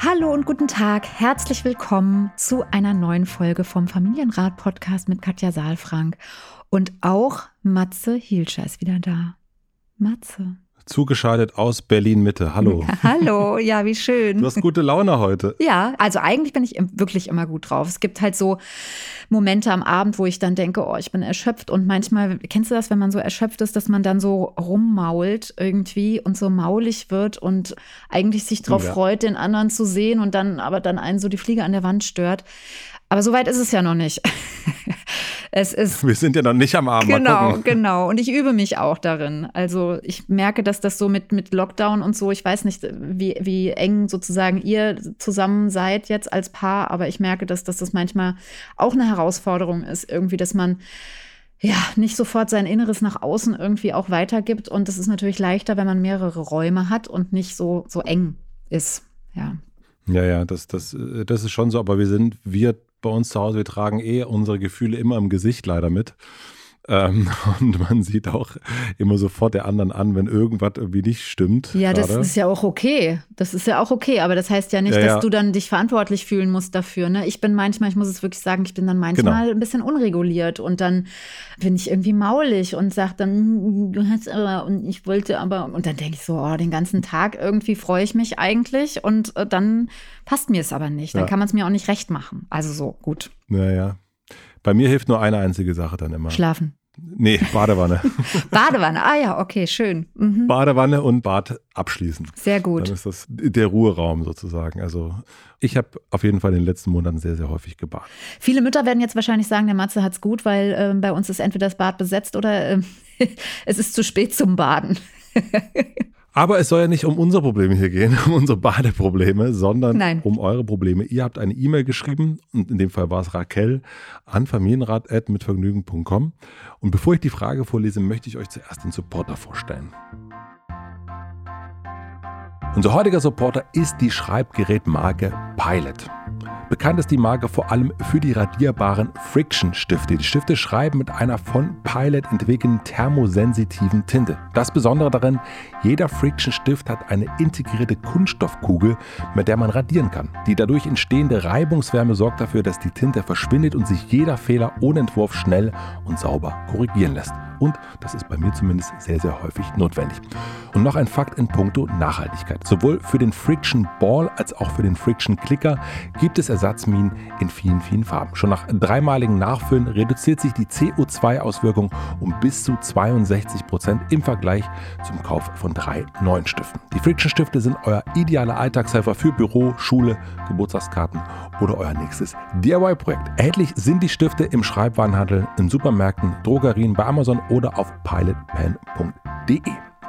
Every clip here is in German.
Hallo und guten Tag. Herzlich willkommen zu einer neuen Folge vom Familienrat Podcast mit Katja Saalfrank. Und auch Matze Hielscher ist wieder da. Matze. Zugeschaltet aus Berlin Mitte. Hallo. Hallo, ja, wie schön. Du hast gute Laune heute. Ja, also eigentlich bin ich wirklich immer gut drauf. Es gibt halt so Momente am Abend, wo ich dann denke, oh, ich bin erschöpft. Und manchmal, kennst du das, wenn man so erschöpft ist, dass man dann so rummault irgendwie und so maulig wird und eigentlich sich darauf ja. freut, den anderen zu sehen und dann aber dann einen so die Fliege an der Wand stört. Aber so weit ist es ja noch nicht. es ist. Wir sind ja noch nicht am Abend. Genau, genau. Und ich übe mich auch darin. Also ich merke, dass das so mit, mit Lockdown und so, ich weiß nicht, wie, wie eng sozusagen ihr zusammen seid jetzt als Paar, aber ich merke, dass, dass das manchmal auch eine Herausforderung ist, irgendwie, dass man ja, nicht sofort sein Inneres nach außen irgendwie auch weitergibt. Und das ist natürlich leichter, wenn man mehrere Räume hat und nicht so, so eng ist. Ja. Ja, ja, das, das, das ist schon so, aber wir sind, wir bei uns zu Hause, wir tragen eh unsere Gefühle immer im Gesicht leider mit. Ähm, und man sieht auch immer sofort der anderen an, wenn irgendwas irgendwie nicht stimmt. Ja, das ist ja auch okay. Das ist ja auch okay, aber das heißt ja nicht, ja, dass ja. du dann dich verantwortlich fühlen musst dafür. Ne? Ich bin manchmal, ich muss es wirklich sagen, ich bin dann manchmal genau. ein bisschen unreguliert und dann bin ich irgendwie maulig und sage dann, hm, du hast aber und ich wollte aber und dann denke ich so, oh, den ganzen Tag irgendwie freue ich mich eigentlich und äh, dann passt mir es aber nicht. Dann ja. kann man es mir auch nicht recht machen. Also so, gut. Naja. Bei mir hilft nur eine einzige Sache dann immer. Schlafen. Nee, Badewanne. Badewanne, ah ja, okay, schön. Mhm. Badewanne und Bad abschließen. Sehr gut. Dann ist das der Ruheraum sozusagen. Also ich habe auf jeden Fall in den letzten Monaten sehr, sehr häufig gebadet. Viele Mütter werden jetzt wahrscheinlich sagen, der Matze hat es gut, weil äh, bei uns ist entweder das Bad besetzt oder äh, es ist zu spät zum Baden. Aber es soll ja nicht um unsere Probleme hier gehen, um unsere Badeprobleme, sondern Nein. um eure Probleme. Ihr habt eine E-Mail geschrieben und in dem Fall war es Raquel an familienrat.mitvergnügen.com. Und bevor ich die Frage vorlese, möchte ich euch zuerst den Supporter vorstellen. Unser heutiger Supporter ist die Schreibgerätmarke Pilot. Bekannt ist die Marke vor allem für die radierbaren Friction-Stifte. Die Stifte schreiben mit einer von Pilot entwickelten thermosensitiven Tinte. Das Besondere darin, jeder Friction-Stift hat eine integrierte Kunststoffkugel, mit der man radieren kann. Die dadurch entstehende Reibungswärme sorgt dafür, dass die Tinte verschwindet und sich jeder Fehler ohne Entwurf schnell und sauber korrigieren lässt. Und das ist bei mir zumindest sehr, sehr häufig notwendig. Und noch ein Fakt in puncto Nachhaltigkeit. Sowohl für den Friction Ball als auch für den Friction Clicker gibt es Ersatzminen in vielen, vielen Farben. Schon nach dreimaligen Nachfüllen reduziert sich die CO2-Auswirkung um bis zu 62 Prozent im Vergleich zum Kauf von drei neuen Stiften. Die Friction-Stifte sind euer idealer Alltagshelfer für Büro, Schule, Geburtstagskarten oder euer nächstes DIY-Projekt. Erhältlich sind die Stifte im Schreibwarenhandel, in Supermärkten, Drogerien, bei Amazon oder auf pilotpen.de.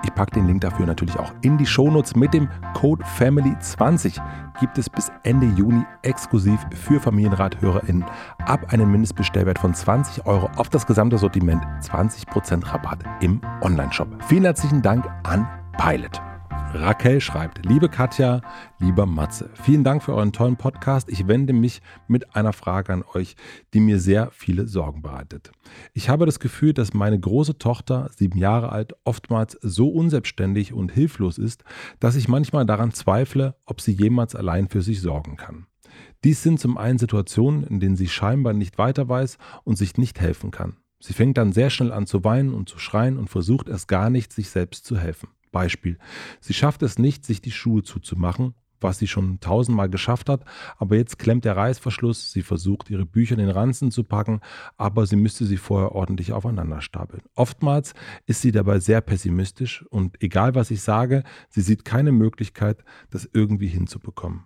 Ich packe den Link dafür natürlich auch in die Shownotes. Mit dem Code FAMILY20 gibt es bis Ende Juni exklusiv für Familienrathörerinnen ab einem Mindestbestellwert von 20 Euro auf das gesamte Sortiment 20% Rabatt im Onlineshop. Vielen herzlichen Dank an Pilot. Raquel schreibt, liebe Katja, lieber Matze, vielen Dank für euren tollen Podcast. Ich wende mich mit einer Frage an euch, die mir sehr viele Sorgen bereitet. Ich habe das Gefühl, dass meine große Tochter, sieben Jahre alt, oftmals so unselbstständig und hilflos ist, dass ich manchmal daran zweifle, ob sie jemals allein für sich sorgen kann. Dies sind zum einen Situationen, in denen sie scheinbar nicht weiter weiß und sich nicht helfen kann. Sie fängt dann sehr schnell an zu weinen und zu schreien und versucht erst gar nicht, sich selbst zu helfen. Beispiel. Sie schafft es nicht, sich die Schuhe zuzumachen, was sie schon tausendmal geschafft hat, aber jetzt klemmt der Reißverschluss, sie versucht ihre Bücher in den Ranzen zu packen, aber sie müsste sie vorher ordentlich aufeinander stapeln. Oftmals ist sie dabei sehr pessimistisch und egal was ich sage, sie sieht keine Möglichkeit, das irgendwie hinzubekommen.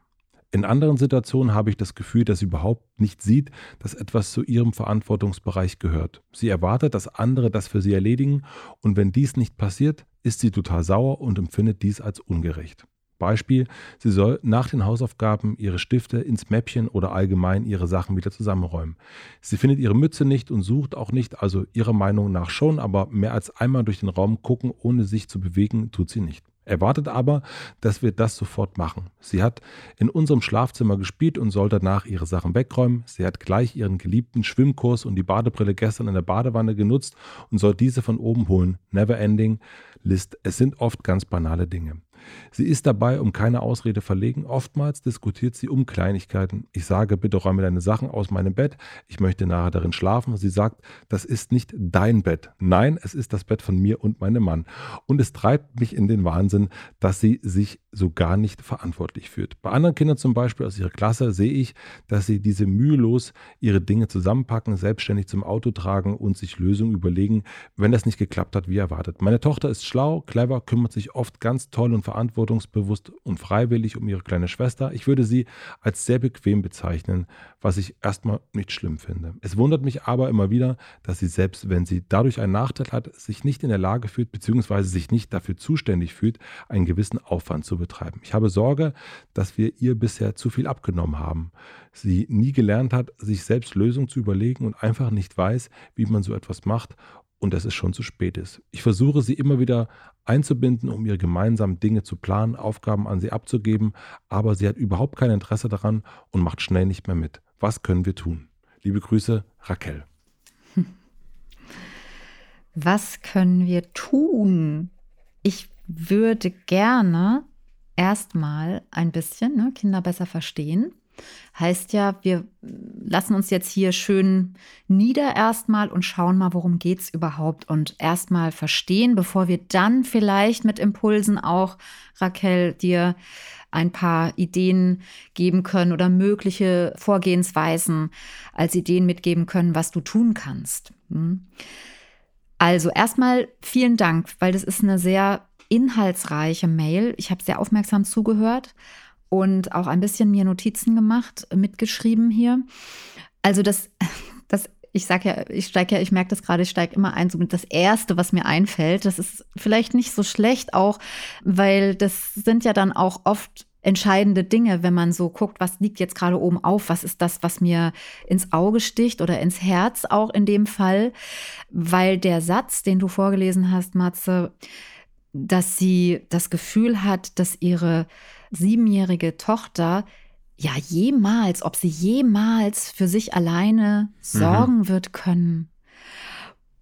In anderen Situationen habe ich das Gefühl, dass sie überhaupt nicht sieht, dass etwas zu ihrem Verantwortungsbereich gehört. Sie erwartet, dass andere das für sie erledigen und wenn dies nicht passiert, ist sie total sauer und empfindet dies als ungerecht. Beispiel, sie soll nach den Hausaufgaben ihre Stifte ins Mäppchen oder allgemein ihre Sachen wieder zusammenräumen. Sie findet ihre Mütze nicht und sucht auch nicht, also ihrer Meinung nach schon, aber mehr als einmal durch den Raum gucken, ohne sich zu bewegen, tut sie nicht. Erwartet aber, dass wir das sofort machen. Sie hat in unserem Schlafzimmer gespielt und soll danach ihre Sachen wegräumen. Sie hat gleich ihren geliebten Schwimmkurs und die Badebrille gestern in der Badewanne genutzt und soll diese von oben holen. Never ending List. Es sind oft ganz banale Dinge. Sie ist dabei um keine Ausrede verlegen. Oftmals diskutiert sie um Kleinigkeiten. Ich sage, bitte räume deine Sachen aus meinem Bett. Ich möchte nachher darin schlafen. Sie sagt, das ist nicht dein Bett. Nein, es ist das Bett von mir und meinem Mann. Und es treibt mich in den Wahnsinn, dass sie sich so gar nicht verantwortlich fühlt. Bei anderen Kindern zum Beispiel aus ihrer Klasse sehe ich, dass sie diese mühelos ihre Dinge zusammenpacken, selbstständig zum Auto tragen und sich Lösungen überlegen, wenn das nicht geklappt hat, wie erwartet. Meine Tochter ist schlau, clever, kümmert sich oft ganz toll und verantwortungsbewusst und freiwillig um ihre kleine Schwester. Ich würde sie als sehr bequem bezeichnen, was ich erstmal nicht schlimm finde. Es wundert mich aber immer wieder, dass sie selbst, wenn sie dadurch einen Nachteil hat, sich nicht in der Lage fühlt, beziehungsweise sich nicht dafür zuständig fühlt, einen gewissen Aufwand zu betreiben. Ich habe Sorge, dass wir ihr bisher zu viel abgenommen haben. Sie nie gelernt hat, sich selbst Lösungen zu überlegen und einfach nicht weiß, wie man so etwas macht und dass es schon zu spät ist. Ich versuche sie immer wieder einzubinden, um ihre gemeinsamen Dinge zu planen, Aufgaben an sie abzugeben, aber sie hat überhaupt kein Interesse daran und macht schnell nicht mehr mit. Was können wir tun? Liebe Grüße, Raquel. Was können wir tun? Ich würde gerne erstmal ein bisschen ne, Kinder besser verstehen Heißt ja, wir lassen uns jetzt hier schön nieder erstmal und schauen mal, worum geht es überhaupt und erstmal verstehen, bevor wir dann vielleicht mit Impulsen auch, Raquel, dir ein paar Ideen geben können oder mögliche Vorgehensweisen als Ideen mitgeben können, was du tun kannst. Hm? Also erstmal vielen Dank, weil das ist eine sehr inhaltsreiche Mail. Ich habe sehr aufmerksam zugehört und auch ein bisschen mir Notizen gemacht, mitgeschrieben hier. Also das, das ich sage ja, ich steige ja, ich merke das gerade, ich steige immer ein, so mit das Erste, was mir einfällt. Das ist vielleicht nicht so schlecht auch, weil das sind ja dann auch oft entscheidende Dinge, wenn man so guckt, was liegt jetzt gerade oben auf, was ist das, was mir ins Auge sticht oder ins Herz auch in dem Fall, weil der Satz, den du vorgelesen hast, Matze, dass sie das Gefühl hat, dass ihre siebenjährige Tochter ja jemals, ob sie jemals für sich alleine sorgen mhm. wird können.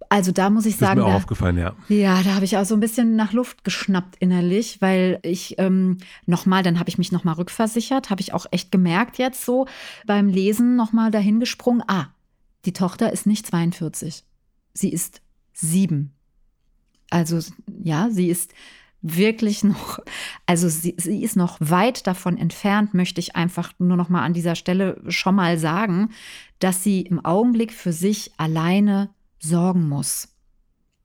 Also da muss ich sagen, ist mir auch da, aufgefallen, ja. Ja, da habe ich auch so ein bisschen nach Luft geschnappt innerlich, weil ich ähm, nochmal, dann habe ich mich nochmal rückversichert, habe ich auch echt gemerkt jetzt so beim Lesen nochmal dahingesprungen. Ah, die Tochter ist nicht 42, sie ist sieben. Also ja, sie ist wirklich noch, also sie, sie ist noch weit davon entfernt, möchte ich einfach nur noch mal an dieser Stelle schon mal sagen, dass sie im Augenblick für sich alleine sorgen muss.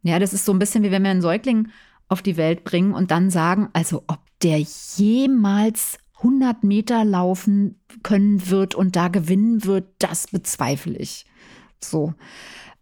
Ja, das ist so ein bisschen wie wenn wir einen Säugling auf die Welt bringen und dann sagen, also ob der jemals 100 Meter laufen können wird und da gewinnen wird, das bezweifle ich. So.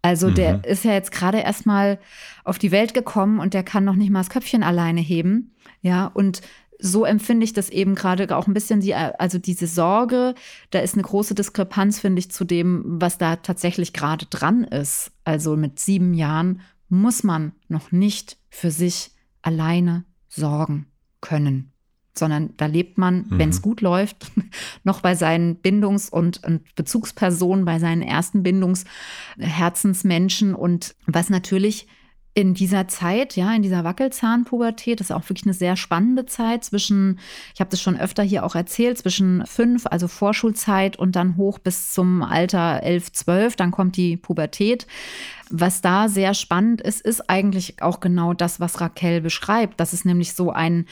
Also mhm. der ist ja jetzt gerade erst mal auf die Welt gekommen und der kann noch nicht mal das Köpfchen alleine heben. Ja, und so empfinde ich das eben gerade auch ein bisschen, die, also diese Sorge, da ist eine große Diskrepanz, finde ich, zu dem, was da tatsächlich gerade dran ist. Also mit sieben Jahren muss man noch nicht für sich alleine sorgen können sondern da lebt man, mhm. wenn es gut läuft, noch bei seinen Bindungs- und, und, Bezugspersonen, bei seinen ersten Bindungsherzensmenschen und was natürlich in dieser Zeit, ja, in dieser Wackelzahnpubertät, das ist auch wirklich eine sehr spannende Zeit zwischen, ich habe das schon öfter hier auch erzählt, zwischen fünf, also Vorschulzeit und dann hoch bis zum Alter elf, zwölf, dann kommt die Pubertät. Was da sehr spannend ist, ist eigentlich auch genau das, was Raquel beschreibt. Das ist nämlich so ein,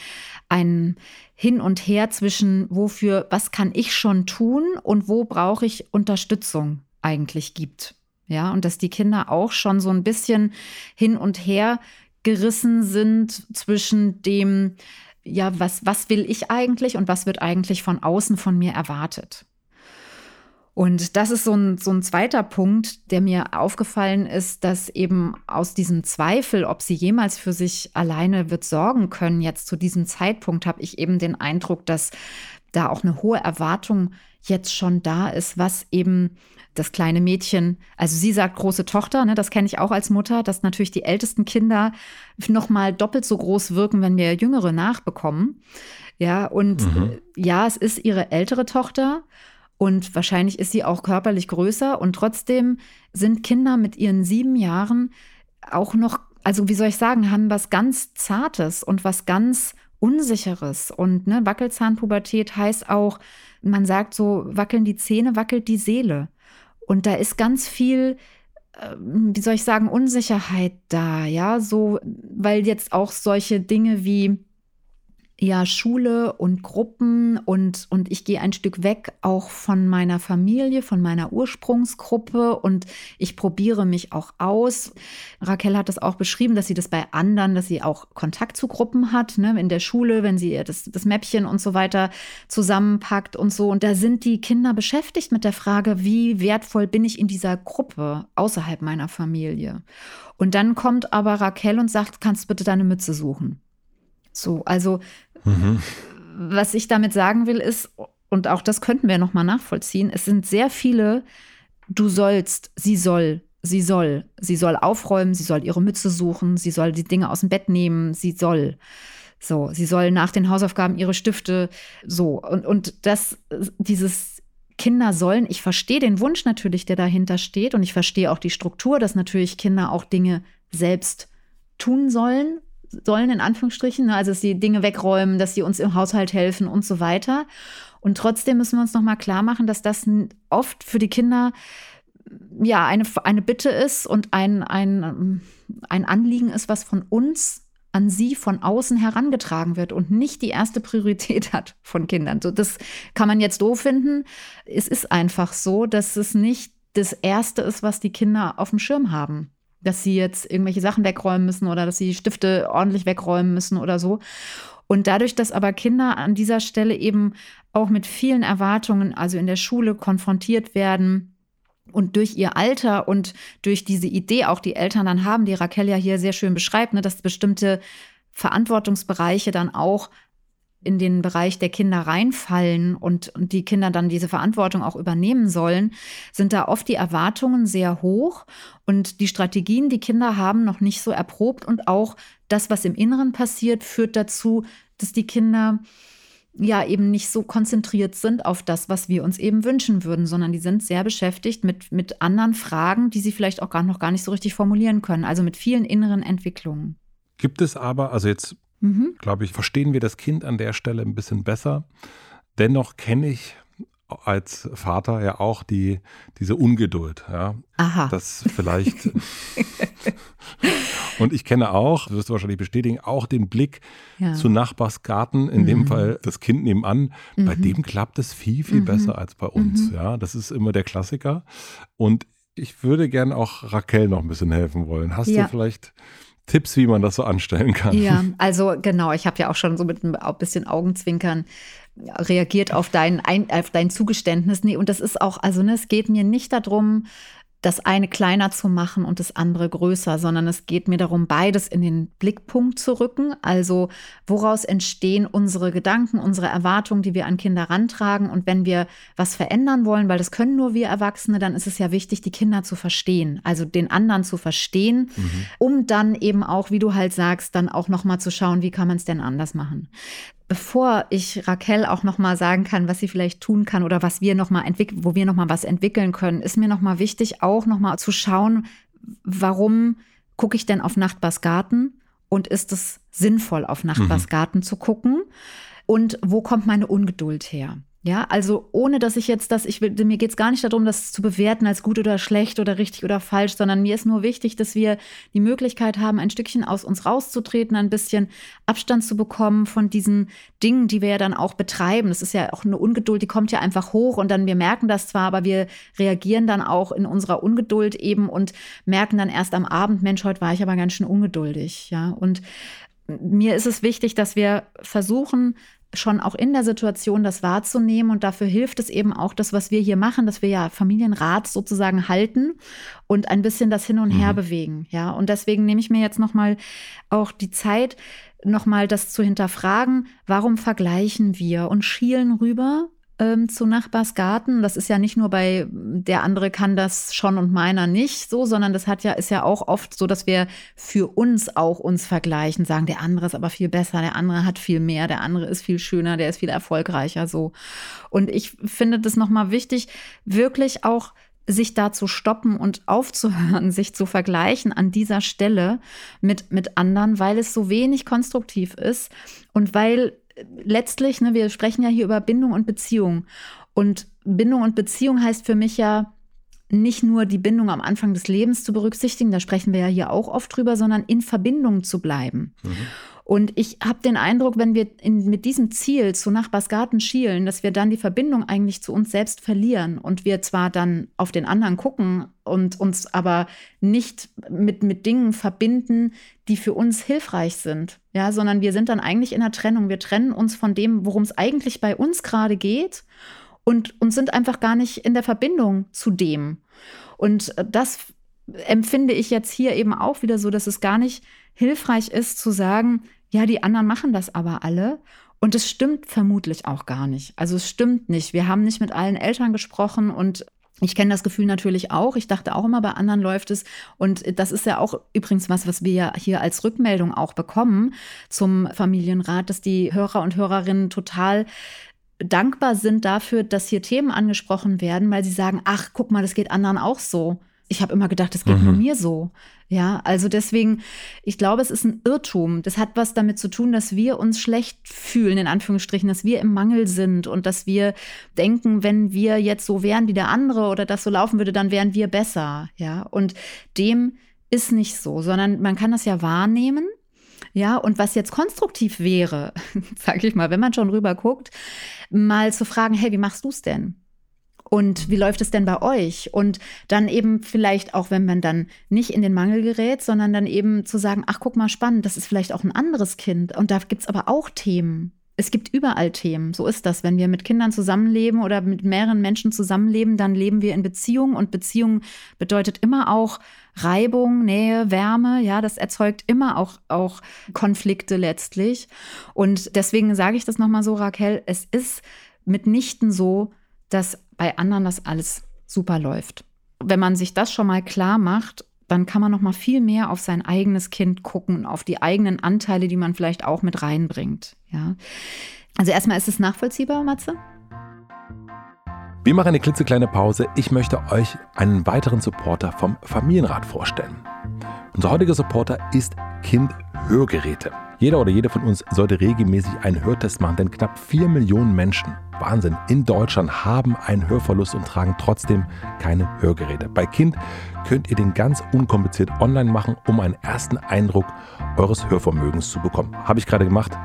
ein Hin und Her zwischen, wofür, was kann ich schon tun und wo brauche ich Unterstützung eigentlich gibt. Ja, und dass die Kinder auch schon so ein bisschen hin und her gerissen sind zwischen dem, ja, was, was will ich eigentlich und was wird eigentlich von außen von mir erwartet. Und das ist so ein, so ein zweiter Punkt, der mir aufgefallen ist, dass eben aus diesem Zweifel, ob sie jemals für sich alleine wird sorgen können, jetzt zu diesem Zeitpunkt habe ich eben den Eindruck, dass da auch eine hohe Erwartung jetzt schon da ist, was eben das kleine Mädchen, also sie sagt große Tochter, ne, das kenne ich auch als Mutter, dass natürlich die ältesten Kinder noch mal doppelt so groß wirken, wenn wir jüngere nachbekommen. Ja, und mhm. Ja, es ist ihre ältere Tochter und wahrscheinlich ist sie auch körperlich größer und trotzdem sind Kinder mit ihren sieben Jahren auch noch, also wie soll ich sagen, haben was ganz Zartes und was ganz Unsicheres. Und ne, Wackelzahnpubertät heißt auch, man sagt so, wackeln die Zähne, wackelt die Seele. Und da ist ganz viel, ähm, wie soll ich sagen, Unsicherheit da, ja, so, weil jetzt auch solche Dinge wie ja Schule und Gruppen und, und ich gehe ein Stück weg auch von meiner Familie, von meiner Ursprungsgruppe und ich probiere mich auch aus. Raquel hat das auch beschrieben, dass sie das bei anderen, dass sie auch Kontakt zu Gruppen hat, ne, in der Schule, wenn sie das, das Mäppchen und so weiter zusammenpackt und so. Und da sind die Kinder beschäftigt mit der Frage, wie wertvoll bin ich in dieser Gruppe außerhalb meiner Familie. Und dann kommt aber Raquel und sagt, kannst du bitte deine Mütze suchen. So, also mhm. was ich damit sagen will ist, und auch das könnten wir nochmal nachvollziehen, es sind sehr viele, du sollst, sie soll, sie soll, sie soll aufräumen, sie soll ihre Mütze suchen, sie soll die Dinge aus dem Bett nehmen, sie soll. So, sie soll nach den Hausaufgaben ihre Stifte so. Und, und das, dieses Kinder sollen, ich verstehe den Wunsch natürlich, der dahinter steht und ich verstehe auch die Struktur, dass natürlich Kinder auch Dinge selbst tun sollen sollen, in Anführungsstrichen, ne? also dass sie Dinge wegräumen, dass sie uns im Haushalt helfen und so weiter. Und trotzdem müssen wir uns nochmal klar machen, dass das oft für die Kinder ja eine, eine Bitte ist und ein, ein, ein Anliegen ist, was von uns an sie von außen herangetragen wird und nicht die erste Priorität hat von Kindern. So, das kann man jetzt doof finden. Es ist einfach so, dass es nicht das Erste ist, was die Kinder auf dem Schirm haben dass sie jetzt irgendwelche Sachen wegräumen müssen oder dass sie Stifte ordentlich wegräumen müssen oder so. Und dadurch, dass aber Kinder an dieser Stelle eben auch mit vielen Erwartungen, also in der Schule konfrontiert werden, und durch ihr Alter und durch diese Idee auch die Eltern dann haben, die Raquel ja hier sehr schön beschreibt, ne, dass bestimmte Verantwortungsbereiche dann auch in den Bereich der Kinder reinfallen und, und die Kinder dann diese Verantwortung auch übernehmen sollen, sind da oft die Erwartungen sehr hoch und die Strategien, die Kinder haben, noch nicht so erprobt und auch das, was im Inneren passiert, führt dazu, dass die Kinder ja eben nicht so konzentriert sind auf das, was wir uns eben wünschen würden, sondern die sind sehr beschäftigt mit, mit anderen Fragen, die sie vielleicht auch gar noch gar nicht so richtig formulieren können, also mit vielen inneren Entwicklungen. Gibt es aber, also jetzt mhm. glaube ich, verstehen wir das Kind an der Stelle ein bisschen besser. Dennoch kenne ich als Vater ja auch die, diese Ungeduld. Ja. Aha. Das vielleicht. und ich kenne auch, das wirst du wahrscheinlich bestätigen, auch den Blick ja. zu Nachbarsgarten, in mhm. dem Fall das Kind nebenan. Mhm. Bei dem klappt es viel, viel mhm. besser als bei uns. Mhm. Ja, das ist immer der Klassiker. Und ich würde gerne auch Raquel noch ein bisschen helfen wollen. Hast ja. du vielleicht Tipps, wie man das so anstellen kann. Ja, also genau, ich habe ja auch schon so mit ein bisschen Augenzwinkern reagiert auf dein, auf dein Zugeständnis. Nee, und das ist auch, also ne, es geht mir nicht darum, das eine kleiner zu machen und das andere größer, sondern es geht mir darum, beides in den Blickpunkt zu rücken. Also woraus entstehen unsere Gedanken, unsere Erwartungen, die wir an Kinder rantragen. Und wenn wir was verändern wollen, weil das können nur wir Erwachsene, dann ist es ja wichtig, die Kinder zu verstehen, also den anderen zu verstehen, mhm. um dann eben auch, wie du halt sagst, dann auch nochmal zu schauen, wie kann man es denn anders machen bevor ich Raquel auch noch mal sagen kann, was sie vielleicht tun kann oder was wir noch mal entwickeln, wo wir noch mal was entwickeln können, ist mir noch mal wichtig, auch noch mal zu schauen, warum gucke ich denn auf Nachbarsgarten und ist es sinnvoll, auf Nachbarsgarten mhm. zu gucken? Und wo kommt meine Ungeduld her? Ja, also ohne dass ich jetzt das, ich will, mir geht es gar nicht darum, das zu bewerten als gut oder schlecht oder richtig oder falsch, sondern mir ist nur wichtig, dass wir die Möglichkeit haben, ein Stückchen aus uns rauszutreten, ein bisschen Abstand zu bekommen von diesen Dingen, die wir ja dann auch betreiben. Das ist ja auch eine Ungeduld, die kommt ja einfach hoch und dann wir merken das zwar, aber wir reagieren dann auch in unserer Ungeduld eben und merken dann erst am Abend, Mensch, heute war ich aber ganz schön ungeduldig, ja. Und mir ist es wichtig, dass wir versuchen, schon auch in der Situation das wahrzunehmen. Und dafür hilft es eben auch das, was wir hier machen, dass wir ja Familienrat sozusagen halten und ein bisschen das hin und her mhm. bewegen. Ja, und deswegen nehme ich mir jetzt nochmal auch die Zeit, nochmal das zu hinterfragen. Warum vergleichen wir und schielen rüber ähm, zu Nachbarsgarten. Das ist ja nicht nur bei der andere kann das schon und meiner nicht so, sondern das hat ja, ist ja auch oft so, dass wir für uns auch uns vergleichen, sagen, der andere ist aber viel besser, der andere hat viel mehr, der andere ist viel schöner, der ist viel erfolgreicher so. Und ich finde das nochmal wichtig, wirklich auch sich da zu stoppen und aufzuhören, sich zu vergleichen an dieser Stelle mit, mit anderen, weil es so wenig konstruktiv ist und weil letztlich, ne, wir sprechen ja hier über Bindung und Beziehung. Und Bindung und Beziehung heißt für mich ja nicht nur die Bindung am Anfang des Lebens zu berücksichtigen, da sprechen wir ja hier auch oft drüber, sondern in Verbindung zu bleiben. Mhm. Und ich habe den Eindruck, wenn wir in, mit diesem Ziel zu Nachbarsgarten schielen, dass wir dann die Verbindung eigentlich zu uns selbst verlieren und wir zwar dann auf den anderen gucken und uns aber nicht mit, mit Dingen verbinden, die für uns hilfreich sind. Ja, sondern wir sind dann eigentlich in der Trennung. Wir trennen uns von dem, worum es eigentlich bei uns gerade geht und, und sind einfach gar nicht in der Verbindung zu dem. Und das empfinde ich jetzt hier eben auch wieder so, dass es gar nicht hilfreich ist zu sagen, ja, die anderen machen das aber alle. Und es stimmt vermutlich auch gar nicht. Also es stimmt nicht. Wir haben nicht mit allen Eltern gesprochen und ich kenne das Gefühl natürlich auch. Ich dachte auch immer, bei anderen läuft es. Und das ist ja auch übrigens was, was wir ja hier als Rückmeldung auch bekommen zum Familienrat, dass die Hörer und Hörerinnen total dankbar sind dafür, dass hier Themen angesprochen werden, weil sie sagen, ach, guck mal, das geht anderen auch so. Ich habe immer gedacht, das geht mhm. nur mir so. Ja, also deswegen, ich glaube, es ist ein Irrtum. Das hat was damit zu tun, dass wir uns schlecht fühlen, in Anführungsstrichen, dass wir im Mangel sind und dass wir denken, wenn wir jetzt so wären wie der andere oder das so laufen würde, dann wären wir besser. Ja, und dem ist nicht so, sondern man kann das ja wahrnehmen. Ja, und was jetzt konstruktiv wäre, sage ich mal, wenn man schon rüber guckt, mal zu fragen, hey, wie machst du es denn? Und wie läuft es denn bei euch? Und dann eben vielleicht auch, wenn man dann nicht in den Mangel gerät, sondern dann eben zu sagen, ach, guck mal, spannend, das ist vielleicht auch ein anderes Kind. Und da gibt es aber auch Themen. Es gibt überall Themen. So ist das. Wenn wir mit Kindern zusammenleben oder mit mehreren Menschen zusammenleben, dann leben wir in Beziehung. Und Beziehung bedeutet immer auch Reibung, Nähe, Wärme. Ja, das erzeugt immer auch, auch Konflikte letztlich. Und deswegen sage ich das nochmal so, Raquel, es ist mitnichten so, dass bei anderen das alles super läuft. Wenn man sich das schon mal klar macht, dann kann man noch mal viel mehr auf sein eigenes Kind gucken, auf die eigenen Anteile, die man vielleicht auch mit reinbringt. Ja. Also erstmal ist es nachvollziehbar, Matze? Wir machen eine klitzekleine Pause. Ich möchte euch einen weiteren Supporter vom Familienrat vorstellen. Unser heutiger Supporter ist Kind Hörgeräte. Jeder oder jede von uns sollte regelmäßig einen Hörtest machen, denn knapp 4 Millionen Menschen, Wahnsinn, in Deutschland haben einen Hörverlust und tragen trotzdem keine Hörgeräte. Bei Kind könnt ihr den ganz unkompliziert online machen, um einen ersten Eindruck eures Hörvermögens zu bekommen. Habe ich gerade gemacht.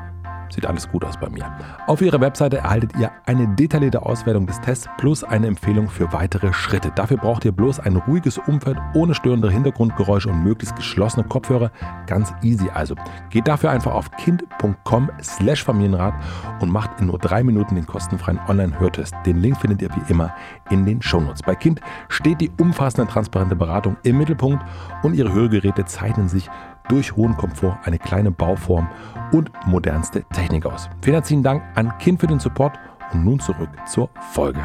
Sieht alles gut aus bei mir. Auf Ihrer Webseite erhaltet ihr eine detaillierte Auswertung des Tests plus eine Empfehlung für weitere Schritte. Dafür braucht ihr bloß ein ruhiges Umfeld ohne störende Hintergrundgeräusche und möglichst geschlossene Kopfhörer. Ganz easy also. Geht dafür einfach auf kind.com slash Familienrat und macht in nur drei Minuten den kostenfreien Online-Hörtest. Den Link findet ihr wie immer in den Shownotes. Bei Kind steht die umfassende transparente Beratung im Mittelpunkt und ihre Hörgeräte zeichnen sich durch hohen Komfort, eine kleine Bauform und modernste Technik aus. Vielen herzlichen Dank an Kind für den Support und nun zurück zur Folge.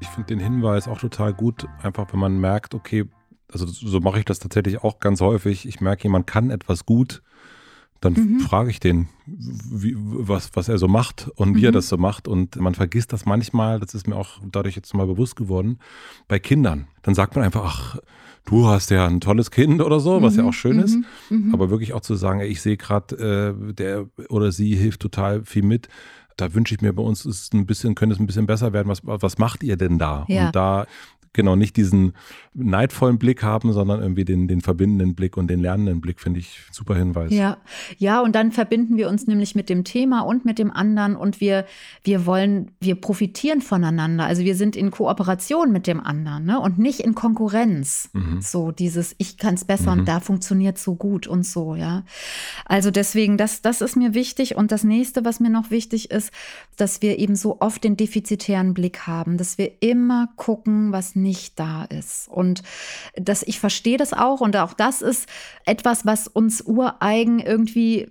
Ich finde den Hinweis auch total gut, einfach wenn man merkt, okay, also so mache ich das tatsächlich auch ganz häufig. Ich merke, jemand kann etwas gut, dann mhm. frage ich den, wie, was, was er so macht und wie mhm. er das so macht. Und man vergisst das manchmal, das ist mir auch dadurch jetzt mal bewusst geworden, bei Kindern. Dann sagt man einfach, ach, du hast ja ein tolles Kind oder so, was mhm. ja auch schön ist. Mhm. Mhm. Aber wirklich auch zu sagen, ich sehe gerade, äh, der oder sie hilft total viel mit. Da wünsche ich mir bei uns ist ein bisschen, könnte es ein bisschen besser werden. Was, was macht ihr denn da? Ja. Und da genau nicht diesen neidvollen Blick haben, sondern irgendwie den, den verbindenden Blick und den lernenden Blick, finde ich super Hinweis. Ja, ja, und dann verbinden wir uns nämlich mit dem Thema und mit dem anderen und wir, wir wollen, wir profitieren voneinander. Also wir sind in Kooperation mit dem anderen ne? und nicht in Konkurrenz. Mhm. So dieses, ich kann es besser mhm. und da funktioniert so gut und so, ja. Also deswegen, das, das ist mir wichtig. Und das nächste, was mir noch wichtig ist, dass wir eben so oft den defizitären Blick haben, dass wir immer gucken, was nicht da ist. Und das, ich verstehe das auch und auch das ist etwas, was uns ureigen irgendwie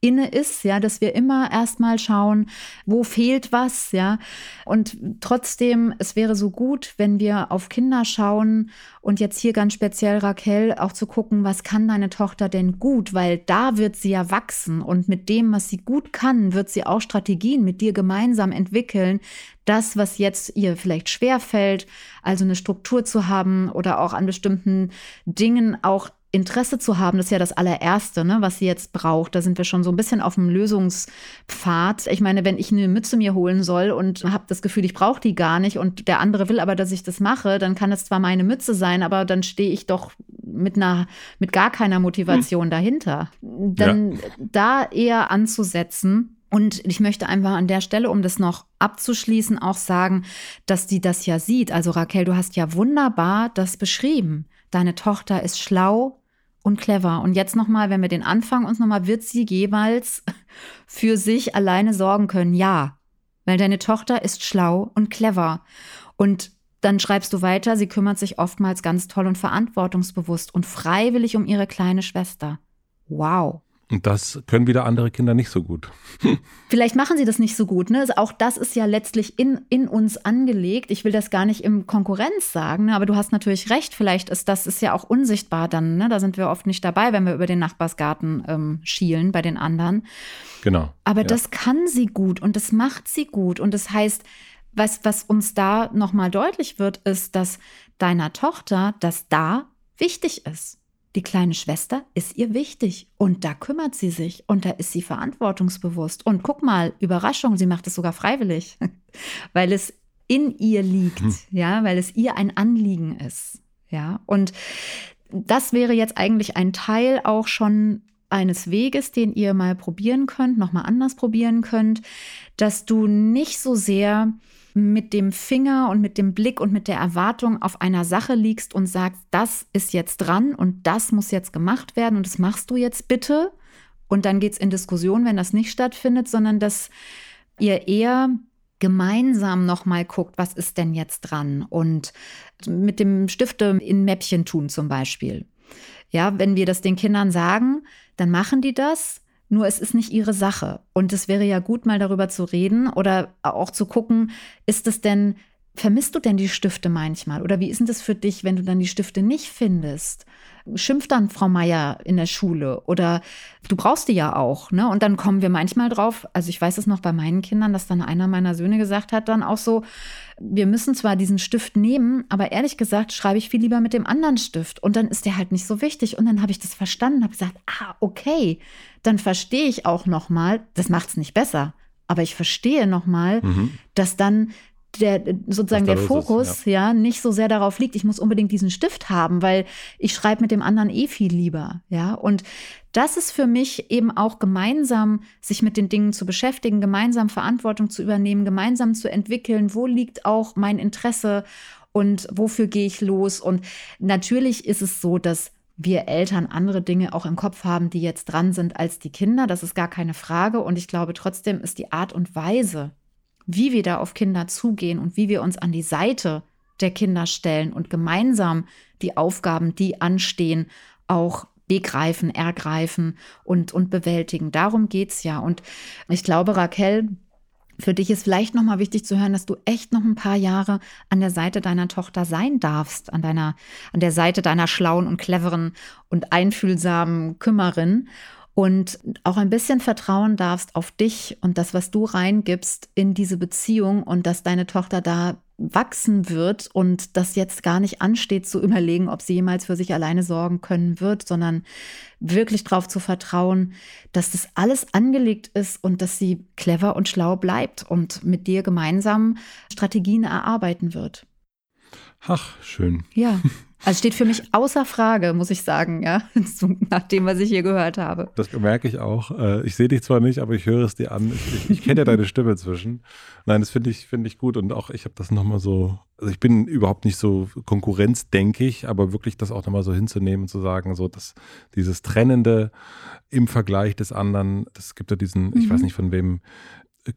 inne ist, ja, dass wir immer erstmal schauen, wo fehlt was, ja. Und trotzdem, es wäre so gut, wenn wir auf Kinder schauen und jetzt hier ganz speziell Raquel auch zu gucken, was kann deine Tochter denn gut, weil da wird sie ja wachsen und mit dem, was sie gut kann, wird sie auch Strategien mit dir gemeinsam entwickeln, das, was jetzt ihr vielleicht schwer fällt, also eine Struktur zu haben oder auch an bestimmten Dingen auch Interesse zu haben, das ist ja das allererste, ne, was sie jetzt braucht. Da sind wir schon so ein bisschen auf dem Lösungspfad. Ich meine, wenn ich eine Mütze mir holen soll und habe das Gefühl, ich brauche die gar nicht und der andere will aber, dass ich das mache, dann kann es zwar meine Mütze sein, aber dann stehe ich doch mit einer mit gar keiner Motivation hm. dahinter. Dann ja. da eher anzusetzen. Und ich möchte einfach an der Stelle, um das noch abzuschließen, auch sagen, dass die das ja sieht. Also Raquel, du hast ja wunderbar das beschrieben. Deine Tochter ist schlau, und clever. Und jetzt nochmal, wenn wir den Anfang uns nochmal, wird sie jeweils für sich alleine sorgen können? Ja, weil deine Tochter ist schlau und clever. Und dann schreibst du weiter, sie kümmert sich oftmals ganz toll und verantwortungsbewusst und freiwillig um ihre kleine Schwester. Wow. Und das können wieder andere Kinder nicht so gut. Vielleicht machen sie das nicht so gut. Ne? Auch das ist ja letztlich in, in uns angelegt. Ich will das gar nicht im Konkurrenz sagen, ne? aber du hast natürlich recht. Vielleicht ist das ist ja auch unsichtbar dann. Ne? Da sind wir oft nicht dabei, wenn wir über den Nachbarsgarten ähm, schielen bei den anderen. Genau. Aber ja. das kann sie gut und das macht sie gut. Und das heißt, was, was uns da nochmal deutlich wird, ist, dass deiner Tochter das da wichtig ist. Die kleine Schwester ist ihr wichtig und da kümmert sie sich und da ist sie verantwortungsbewusst. Und guck mal, Überraschung, sie macht es sogar freiwillig, weil es in ihr liegt, hm. ja, weil es ihr ein Anliegen ist, ja. Und das wäre jetzt eigentlich ein Teil auch schon eines Weges, den ihr mal probieren könnt, nochmal anders probieren könnt, dass du nicht so sehr mit dem Finger und mit dem Blick und mit der Erwartung auf einer Sache liegst und sagst, das ist jetzt dran und das muss jetzt gemacht werden und das machst du jetzt bitte. Und dann geht es in Diskussion, wenn das nicht stattfindet, sondern dass ihr eher gemeinsam nochmal guckt, was ist denn jetzt dran? Und mit dem Stifte in Mäppchen tun zum Beispiel. Ja, wenn wir das den Kindern sagen, dann machen die das. Nur es ist nicht ihre Sache. Und es wäre ja gut, mal darüber zu reden oder auch zu gucken, ist es denn, vermisst du denn die Stifte manchmal? Oder wie ist denn das für dich, wenn du dann die Stifte nicht findest? schimpft dann Frau Meier in der Schule oder du brauchst die ja auch, ne? Und dann kommen wir manchmal drauf, also ich weiß es noch bei meinen Kindern, dass dann einer meiner Söhne gesagt hat, dann auch so, wir müssen zwar diesen Stift nehmen, aber ehrlich gesagt schreibe ich viel lieber mit dem anderen Stift und dann ist der halt nicht so wichtig und dann habe ich das verstanden, habe gesagt, ah, okay, dann verstehe ich auch noch mal, das macht es nicht besser, aber ich verstehe noch mal, mhm. dass dann der sozusagen der Fokus ist, ja. ja. nicht so sehr darauf liegt, ich muss unbedingt diesen Stift haben, weil ich schreibe mit dem anderen eh viel lieber, ja. Und das ist für mich eben auch gemeinsam sich mit den Dingen zu beschäftigen, gemeinsam Verantwortung zu übernehmen, gemeinsam zu entwickeln, wo liegt auch mein Interesse und wofür gehe ich los. Und natürlich ist es so, dass wir Eltern andere Dinge auch im Kopf haben, die jetzt dran sind als die Kinder. Das ist gar keine Frage. Und ich glaube, trotzdem ist die Art und Weise, wie wir da auf Kinder zugehen und wie wir uns an die Seite der Kinder stellen und gemeinsam die Aufgaben, die anstehen, auch begreifen, ergreifen und, und bewältigen. Darum geht es ja. Und ich glaube, Raquel, für dich ist vielleicht nochmal wichtig zu hören, dass du echt noch ein paar Jahre an der Seite deiner Tochter sein darfst, an deiner, an der Seite deiner schlauen und cleveren und einfühlsamen Kümmerin und auch ein bisschen vertrauen darfst auf dich und das, was du reingibst in diese Beziehung und dass deine Tochter da wachsen wird und das jetzt gar nicht ansteht zu überlegen, ob sie jemals für sich alleine sorgen können wird, sondern wirklich darauf zu vertrauen, dass das alles angelegt ist und dass sie clever und schlau bleibt und mit dir gemeinsam Strategien erarbeiten wird. Ach, schön. Ja. Also steht für mich außer Frage, muss ich sagen, ja, nach dem, was ich hier gehört habe. Das merke ich auch. Äh, ich sehe dich zwar nicht, aber ich höre es dir an. Ich, ich, ich kenne ja deine Stimme zwischen. Nein, das finde ich, finde ich gut und auch ich habe das nochmal so, also ich bin überhaupt nicht so konkurrenzdenkig, aber wirklich das auch nochmal so hinzunehmen und zu sagen, so dass dieses Trennende im Vergleich des anderen, das gibt ja diesen, mhm. ich weiß mhm. nicht von wem,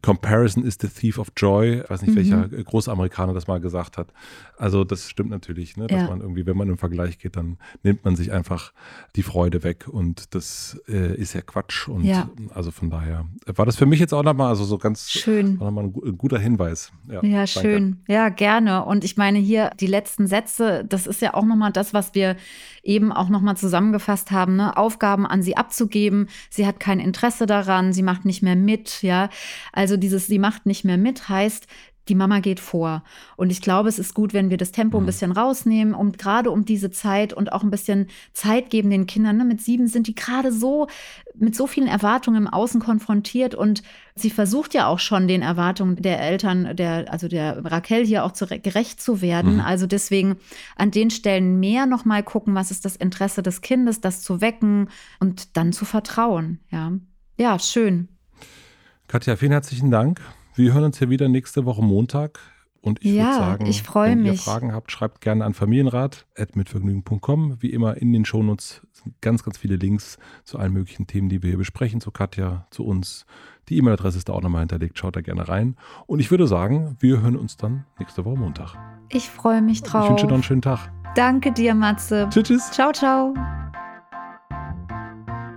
Comparison is the thief of joy. Ich weiß nicht, mhm. welcher Großamerikaner das mal gesagt hat. Also das stimmt natürlich, ne? dass ja. man irgendwie, wenn man im Vergleich geht, dann nimmt man sich einfach die Freude weg und das äh, ist ja Quatsch. Und ja. also von daher war das für mich jetzt auch nochmal, also so ganz schön. Nochmal ein, ein guter Hinweis. Ja, ja schön. Ja, gerne. Und ich meine hier die letzten Sätze, das ist ja auch nochmal das, was wir eben auch nochmal zusammengefasst haben, ne? Aufgaben an sie abzugeben. Sie hat kein Interesse daran, sie macht nicht mehr mit, ja. Also dieses, sie macht nicht mehr mit, heißt, die Mama geht vor. Und ich glaube, es ist gut, wenn wir das Tempo ein mhm. bisschen rausnehmen, um gerade um diese Zeit und auch ein bisschen Zeit geben den Kindern. Ne? Mit sieben sind die gerade so mit so vielen Erwartungen im Außen konfrontiert und sie versucht ja auch schon den Erwartungen der Eltern, der, also der Raquel hier auch zu, gerecht zu werden. Mhm. Also deswegen an den Stellen mehr nochmal gucken, was ist das Interesse des Kindes, das zu wecken und dann zu vertrauen. Ja, ja schön. Katja, vielen herzlichen Dank. Wir hören uns ja wieder nächste Woche Montag. Und ich ja, würde sagen, ich wenn mich. ihr Fragen habt, schreibt gerne an familienrat.mitvergnügen.com. Wie immer in den Shownotes sind ganz, ganz viele Links zu allen möglichen Themen, die wir hier besprechen, zu Katja, zu uns. Die E-Mail-Adresse ist da auch nochmal hinterlegt. Schaut da gerne rein. Und ich würde sagen, wir hören uns dann nächste Woche Montag. Ich freue mich drauf. Ich wünsche dir noch einen schönen Tag. Danke dir, Matze. Tschüss. tschüss. Ciao, ciao.